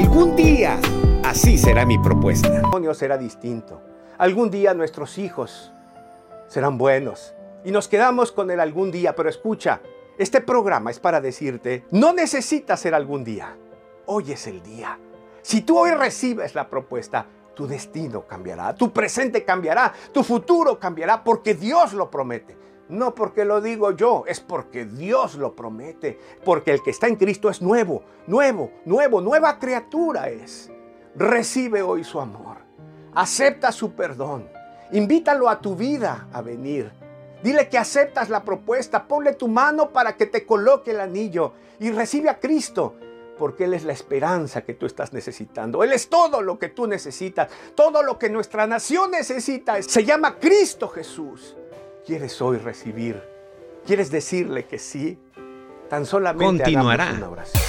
Algún día, así será mi propuesta. El matrimonio será distinto. Algún día nuestros hijos serán buenos. Y nos quedamos con el algún día, pero escucha, este programa es para decirte, no necesitas ser algún día. Hoy es el día. Si tú hoy recibes la propuesta, tu destino cambiará, tu presente cambiará, tu futuro cambiará, porque Dios lo promete. No porque lo digo yo, es porque Dios lo promete. Porque el que está en Cristo es nuevo, nuevo, nuevo, nueva criatura es. Recibe hoy su amor. Acepta su perdón. Invítalo a tu vida a venir. Dile que aceptas la propuesta. Ponle tu mano para que te coloque el anillo y recibe a Cristo. Porque Él es la esperanza que tú estás necesitando. Él es todo lo que tú necesitas. Todo lo que nuestra nación necesita. Se llama Cristo Jesús. ¿Quieres hoy recibir? ¿Quieres decirle que sí? Tan solamente Continuará. hagamos una oración.